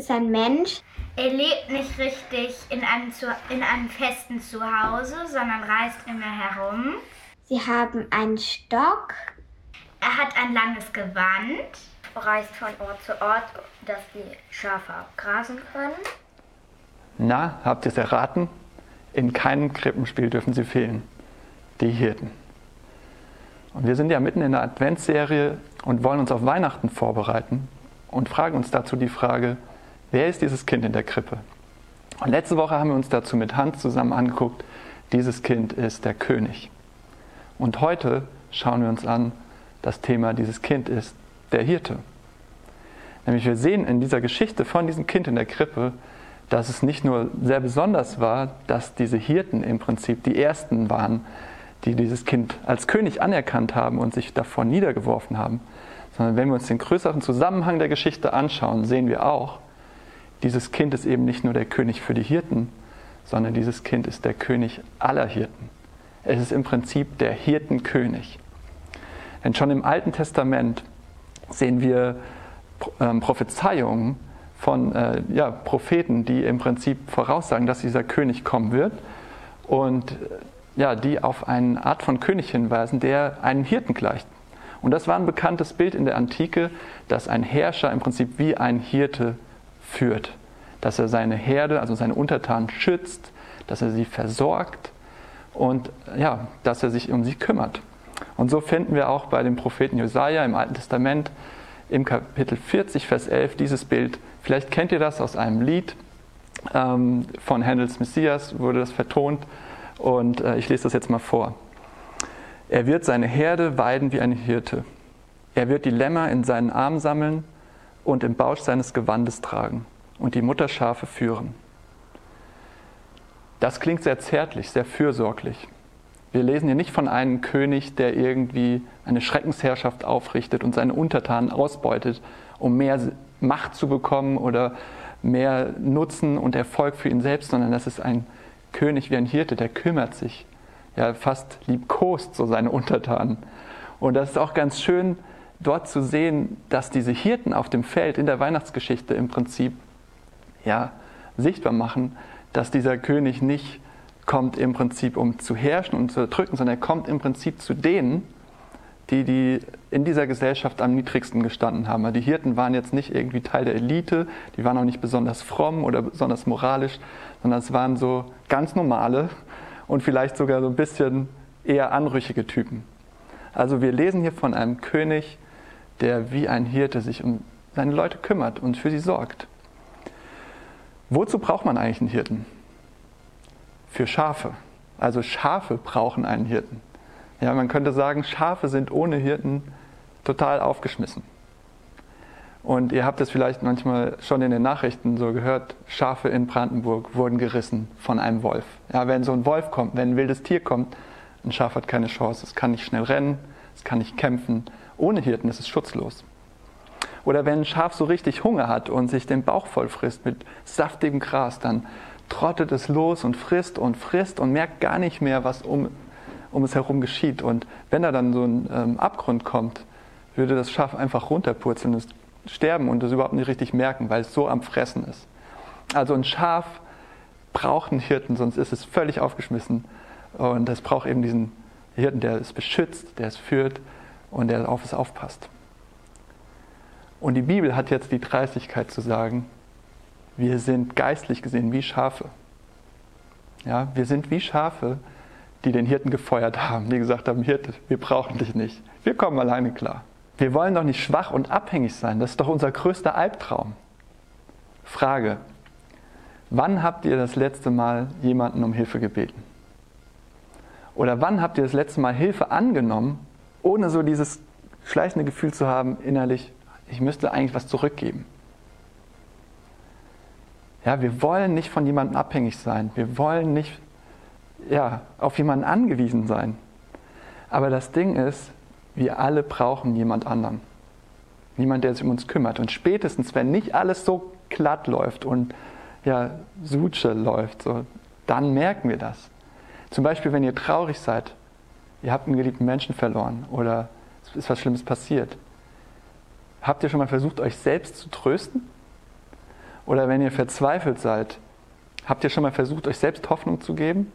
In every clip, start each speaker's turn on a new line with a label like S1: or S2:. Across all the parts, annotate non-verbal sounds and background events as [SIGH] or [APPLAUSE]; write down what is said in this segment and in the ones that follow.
S1: ist ein Mensch.
S2: Er lebt nicht richtig in einem, zu in einem festen Zuhause, sondern reist immer herum.
S1: Sie haben einen Stock.
S2: Er hat ein langes Gewand.
S3: Reist von Ort zu Ort, dass die Schafe abgrasen können.
S4: Na, habt ihr es erraten? In keinem Krippenspiel dürfen sie fehlen. Die Hirten. Und wir sind ja mitten in der Adventsserie und wollen uns auf Weihnachten vorbereiten und fragen uns dazu die Frage, wer ist dieses Kind in der Krippe? Und letzte Woche haben wir uns dazu mit Hans zusammen angeguckt, dieses Kind ist der König. Und heute schauen wir uns an, das Thema dieses Kind ist der Hirte. Nämlich wir sehen in dieser Geschichte von diesem Kind in der Krippe, dass es nicht nur sehr besonders war, dass diese Hirten im Prinzip die ersten waren, die dieses Kind als König anerkannt haben und sich davor niedergeworfen haben, sondern wenn wir uns den größeren Zusammenhang der Geschichte anschauen, sehen wir auch, dieses Kind ist eben nicht nur der König für die Hirten, sondern dieses Kind ist der König aller Hirten. Es ist im Prinzip der Hirtenkönig. Denn schon im Alten Testament sehen wir ähm, Prophezeiungen von äh, ja, Propheten, die im Prinzip voraussagen, dass dieser König kommen wird und ja, die auf eine Art von König hinweisen, der einem Hirten gleicht. Und das war ein bekanntes Bild in der Antike, dass ein Herrscher im Prinzip wie ein Hirte führt, dass er seine Herde, also seine Untertanen schützt, dass er sie versorgt und ja, dass er sich um sie kümmert. Und so finden wir auch bei dem Propheten Jesaja im Alten Testament im Kapitel 40, Vers 11 dieses Bild. Vielleicht kennt ihr das aus einem Lied ähm, von Handels Messias, wurde das vertont. Und äh, ich lese das jetzt mal vor. Er wird seine Herde weiden wie ein Hirte. Er wird die Lämmer in seinen Arm sammeln und im Bausch seines Gewandes tragen und die Mutterschafe führen. Das klingt sehr zärtlich, sehr fürsorglich. Wir lesen hier nicht von einem König, der irgendwie eine Schreckensherrschaft aufrichtet und seine Untertanen ausbeutet, um mehr Macht zu bekommen oder mehr Nutzen und Erfolg für ihn selbst, sondern das ist ein König wie ein Hirte, der kümmert sich, ja fast liebkost so seine Untertanen. Und das ist auch ganz schön, dort zu sehen, dass diese Hirten auf dem Feld in der Weihnachtsgeschichte im Prinzip ja, sichtbar machen, dass dieser König nicht kommt im Prinzip, um zu herrschen und zu erdrücken, sondern er kommt im Prinzip zu denen, die, die in dieser Gesellschaft am niedrigsten gestanden haben. Die Hirten waren jetzt nicht irgendwie Teil der Elite, die waren auch nicht besonders fromm oder besonders moralisch, sondern es waren so ganz normale und vielleicht sogar so ein bisschen eher anrüchige Typen. Also wir lesen hier von einem König, der wie ein Hirte sich um seine Leute kümmert und für sie sorgt. Wozu braucht man eigentlich einen Hirten? für Schafe. Also Schafe brauchen einen Hirten. Ja, man könnte sagen, Schafe sind ohne Hirten total aufgeschmissen. Und ihr habt es vielleicht manchmal schon in den Nachrichten so gehört, Schafe in Brandenburg wurden gerissen von einem Wolf. Ja, wenn so ein Wolf kommt, wenn ein wildes Tier kommt, ein Schaf hat keine Chance. Es kann nicht schnell rennen, es kann nicht kämpfen. Ohne Hirten ist es schutzlos. Oder wenn ein Schaf so richtig Hunger hat und sich den Bauch voll frisst mit saftigem Gras, dann trottet es los und frisst und frisst und merkt gar nicht mehr, was um, um es herum geschieht. Und wenn da dann so ein ähm, Abgrund kommt, würde das Schaf einfach runterpurzeln und sterben und es überhaupt nicht richtig merken, weil es so am Fressen ist. Also ein Schaf braucht einen Hirten, sonst ist es völlig aufgeschmissen. Und es braucht eben diesen Hirten, der es beschützt, der es führt und der auf es aufpasst. Und die Bibel hat jetzt die Dreistigkeit zu sagen, wir sind geistlich gesehen wie Schafe. Ja, wir sind wie Schafe, die den Hirten gefeuert haben, die gesagt haben, Hirte, wir brauchen dich nicht. Wir kommen alleine klar. Wir wollen doch nicht schwach und abhängig sein. Das ist doch unser größter Albtraum. Frage. Wann habt ihr das letzte Mal jemanden um Hilfe gebeten? Oder wann habt ihr das letzte Mal Hilfe angenommen, ohne so dieses schleichende Gefühl zu haben, innerlich, ich müsste eigentlich was zurückgeben? Ja, wir wollen nicht von jemandem abhängig sein. Wir wollen nicht ja, auf jemanden angewiesen sein. Aber das Ding ist, wir alle brauchen jemand anderen. Niemand, der sich um uns kümmert. Und spätestens, wenn nicht alles so glatt läuft und ja, Suche läuft, so, dann merken wir das. Zum Beispiel, wenn ihr traurig seid, ihr habt einen geliebten Menschen verloren oder es ist was Schlimmes passiert. Habt ihr schon mal versucht, euch selbst zu trösten? Oder wenn ihr verzweifelt seid, habt ihr schon mal versucht, euch selbst Hoffnung zu geben?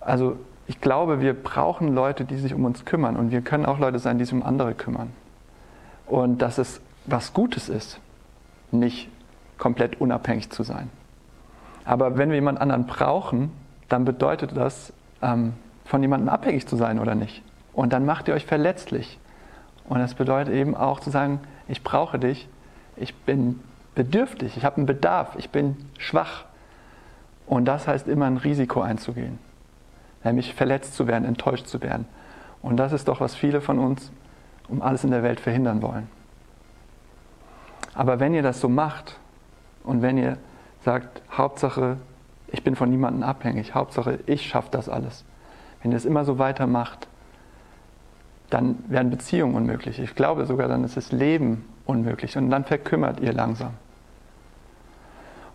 S4: Also ich glaube, wir brauchen Leute, die sich um uns kümmern und wir können auch Leute sein, die sich um andere kümmern. Und dass es was Gutes ist, nicht komplett unabhängig zu sein. Aber wenn wir jemand anderen brauchen, dann bedeutet das, ähm, von jemandem abhängig zu sein oder nicht. Und dann macht ihr euch verletzlich. Und das bedeutet eben auch zu sagen, ich brauche dich, ich bin bedürftig, ich habe einen Bedarf, ich bin schwach. Und das heißt immer ein Risiko einzugehen, nämlich verletzt zu werden, enttäuscht zu werden. Und das ist doch, was viele von uns um alles in der Welt verhindern wollen. Aber wenn ihr das so macht und wenn ihr sagt, Hauptsache, ich bin von niemandem abhängig, Hauptsache, ich schaffe das alles. Wenn ihr es immer so weitermacht, dann werden Beziehungen unmöglich. Ich glaube sogar, dann ist das Leben unmöglich und dann verkümmert ihr langsam.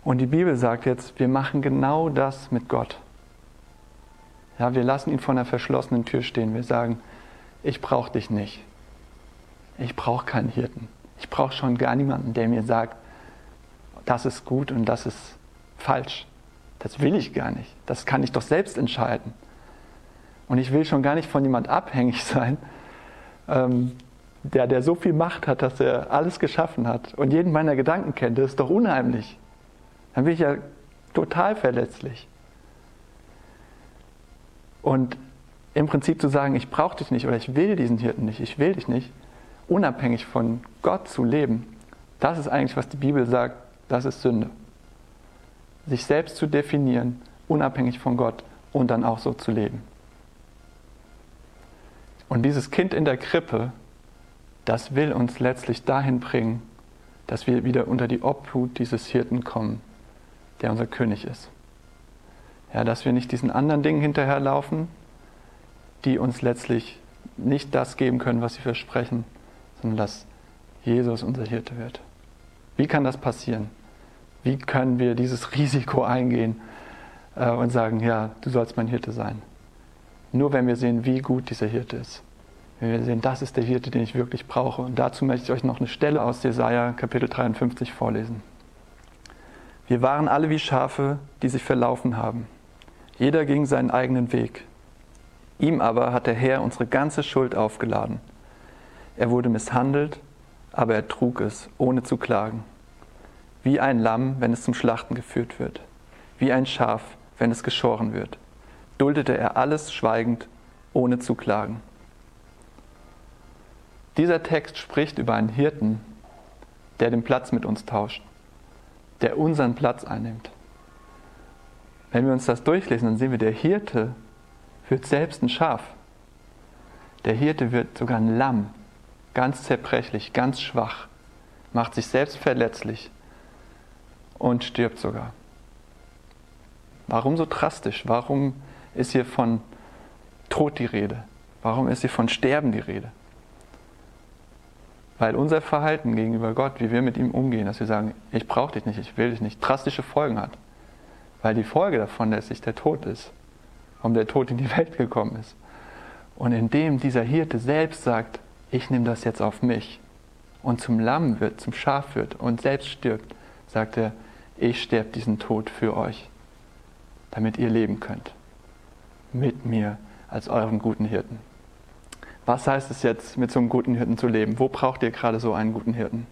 S4: Und die Bibel sagt jetzt, wir machen genau das mit Gott. Ja, wir lassen ihn vor einer verschlossenen Tür stehen. Wir sagen, ich brauche dich nicht. Ich brauche keinen Hirten. Ich brauche schon gar niemanden, der mir sagt, das ist gut und das ist falsch. Das will ich gar nicht. Das kann ich doch selbst entscheiden. Und ich will schon gar nicht von jemand abhängig [LAUGHS] sein, ähm, der, der so viel Macht hat, dass er alles geschaffen hat und jeden meiner Gedanken kennt. Das ist doch unheimlich. Dann bin ich ja total verletzlich. Und im Prinzip zu sagen, ich brauche dich nicht oder ich will diesen Hirten nicht, ich will dich nicht, unabhängig von Gott zu leben, das ist eigentlich, was die Bibel sagt, das ist Sünde. Sich selbst zu definieren, unabhängig von Gott und dann auch so zu leben. Und dieses Kind in der Krippe, das will uns letztlich dahin bringen, dass wir wieder unter die Obhut dieses Hirten kommen, der unser König ist. Ja, dass wir nicht diesen anderen Dingen hinterherlaufen, die uns letztlich nicht das geben können, was sie versprechen, sondern dass Jesus unser Hirte wird. Wie kann das passieren? Wie können wir dieses Risiko eingehen äh, und sagen, ja, du sollst mein Hirte sein? Nur wenn wir sehen, wie gut dieser Hirte ist. Wenn wir sehen, das ist der Hirte, den ich wirklich brauche. Und dazu möchte ich euch noch eine Stelle aus Jesaja Kapitel 53 vorlesen. Wir waren alle wie Schafe, die sich verlaufen haben. Jeder ging seinen eigenen Weg. Ihm aber hat der Herr unsere ganze Schuld aufgeladen. Er wurde misshandelt, aber er trug es, ohne zu klagen. Wie ein Lamm, wenn es zum Schlachten geführt wird. Wie ein Schaf, wenn es geschoren wird duldete er alles schweigend, ohne zu klagen. Dieser Text spricht über einen Hirten, der den Platz mit uns tauscht, der unseren Platz einnimmt. Wenn wir uns das durchlesen, dann sehen wir, der Hirte wird selbst ein Schaf. Der Hirte wird sogar ein Lamm, ganz zerbrechlich, ganz schwach, macht sich selbst verletzlich und stirbt sogar. Warum so drastisch? Warum ist hier von Tod die Rede? Warum ist hier von Sterben die Rede? Weil unser Verhalten gegenüber Gott, wie wir mit ihm umgehen, dass wir sagen, ich brauche dich nicht, ich will dich nicht, drastische Folgen hat. Weil die Folge davon letztlich der Tod ist, warum der Tod in die Welt gekommen ist. Und indem dieser Hirte selbst sagt, ich nehme das jetzt auf mich und zum Lamm wird, zum Schaf wird und selbst stirbt, sagt er, ich sterbe diesen Tod für euch, damit ihr leben könnt mit mir als euren guten Hirten. Was heißt es jetzt, mit so einem guten Hirten zu leben? Wo braucht ihr gerade so einen guten Hirten?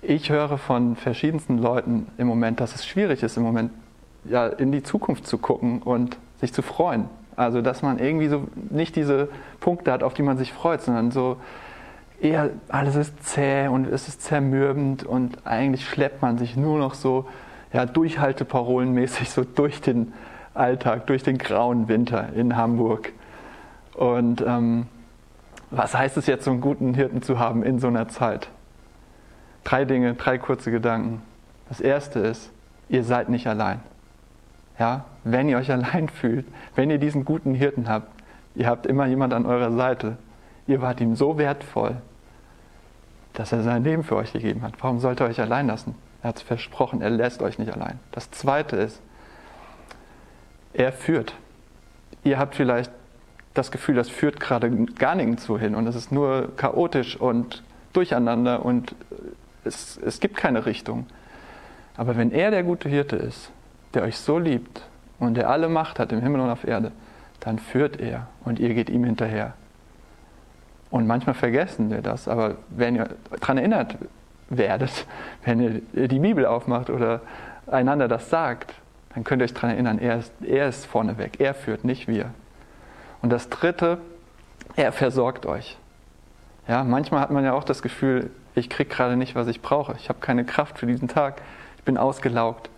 S4: Ich höre von verschiedensten Leuten im Moment, dass es schwierig ist, im Moment ja, in die Zukunft zu gucken und sich zu freuen. Also, dass man irgendwie so nicht diese Punkte hat, auf die man sich freut, sondern so eher alles ist zäh und es ist zermürbend und eigentlich schleppt man sich nur noch so ja, durchhalteparolenmäßig so durch den Alltag, durch den grauen Winter in Hamburg. Und ähm, was heißt es jetzt, so einen guten Hirten zu haben in so einer Zeit? Drei Dinge, drei kurze Gedanken. Das erste ist, ihr seid nicht allein. Ja, wenn ihr euch allein [LAUGHS] fühlt, wenn ihr diesen guten Hirten habt, ihr habt immer jemand an eurer Seite. Ihr wart ihm so wertvoll, dass er sein Leben für euch gegeben hat. Warum sollt ihr euch allein lassen? Er hat es versprochen, er lässt euch nicht allein. Das zweite ist, er führt. Ihr habt vielleicht das Gefühl, das führt gerade gar nirgendwo hin und es ist nur chaotisch und durcheinander und es, es gibt keine Richtung. Aber wenn er der gute Hirte ist, der euch so liebt und der alle Macht hat im Himmel und auf Erde, dann führt er und ihr geht ihm hinterher. Und manchmal vergessen wir das, aber wenn ihr daran erinnert werdet, [LAUGHS] wenn ihr die Bibel aufmacht oder einander das sagt, dann könnt ihr euch daran erinnern, er ist, er ist vorneweg, er führt, nicht wir. Und das Dritte, er versorgt euch. Ja, manchmal hat man ja auch das Gefühl, ich kriege gerade nicht, was ich brauche. Ich habe keine Kraft für diesen Tag. Ich bin ausgelaugt.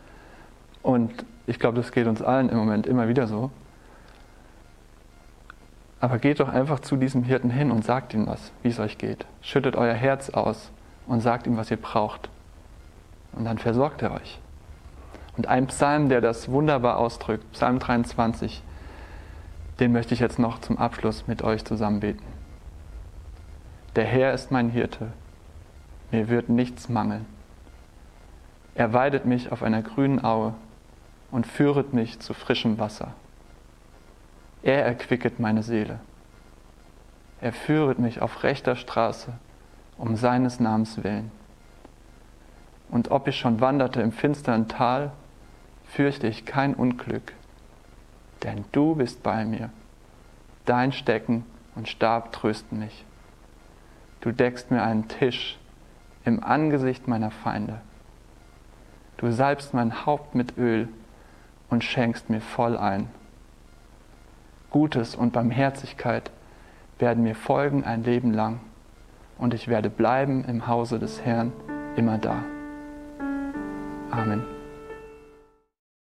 S4: Und ich glaube, das geht uns allen im Moment immer wieder so. Aber geht doch einfach zu diesem Hirten hin und sagt ihm was, wie es euch geht. Schüttet euer Herz aus und sagt ihm, was ihr braucht. Und dann versorgt er euch. Und ein Psalm, der das wunderbar ausdrückt, Psalm 23, den möchte ich jetzt noch zum Abschluss mit euch zusammen beten. Der Herr ist mein Hirte, mir wird nichts mangeln. Er weidet mich auf einer grünen Aue und führet mich zu frischem Wasser. Er erquicket meine Seele. Er führet mich auf rechter Straße um seines Namens willen. Und ob ich schon wanderte im finstern Tal, fürchte ich kein Unglück, denn du bist bei mir. Dein Stecken und Stab trösten mich. Du deckst mir einen Tisch im Angesicht meiner Feinde. Du salbst mein Haupt mit Öl und schenkst mir voll ein. Gutes und Barmherzigkeit werden mir folgen ein Leben lang, und ich werde bleiben im Hause des Herrn immer da. Amen.